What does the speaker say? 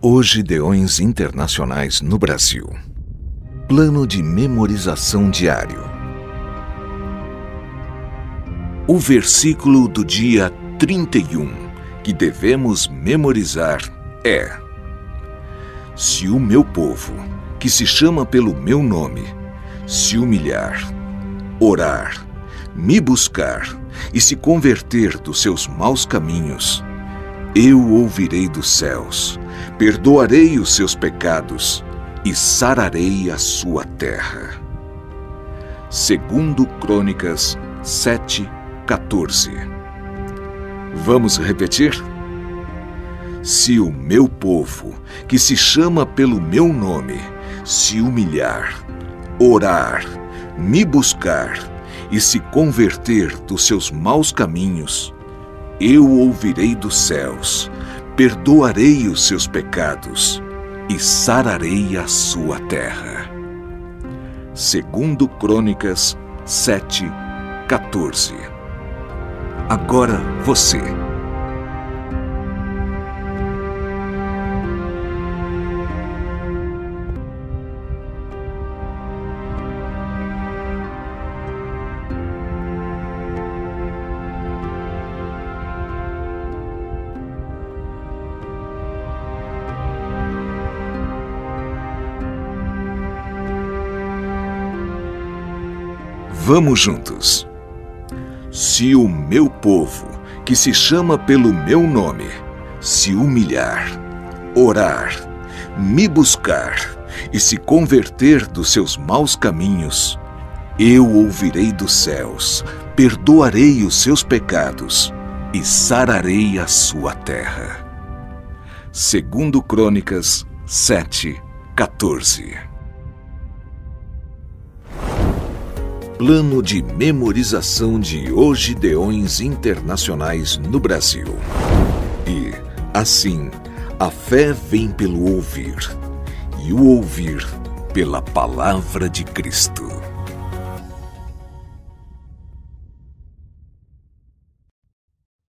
Hoje Deões Internacionais no Brasil. Plano de memorização diário. O versículo do dia 31 que devemos memorizar é: Se o meu povo, que se chama pelo meu nome, se humilhar, orar, me buscar e se converter dos seus maus caminhos, eu ouvirei dos céus perdoarei os seus pecados e sararei a sua terra. Segundo Crônicas 7, 14. Vamos repetir? Se o meu povo, que se chama pelo meu nome, se humilhar, orar, me buscar e se converter dos seus maus caminhos, eu ouvirei dos céus perdoarei os seus pecados e sararei a sua terra. Segundo Crônicas 7, 14. Agora você. Vamos juntos. Se o meu povo, que se chama pelo meu nome, se humilhar, orar, me buscar e se converter dos seus maus caminhos, eu ouvirei dos céus, perdoarei os seus pecados e sararei a sua terra. Segundo Crônicas 7, 14. Plano de memorização de Ogideões Internacionais no Brasil. E, assim, a fé vem pelo ouvir, e o ouvir pela palavra de Cristo.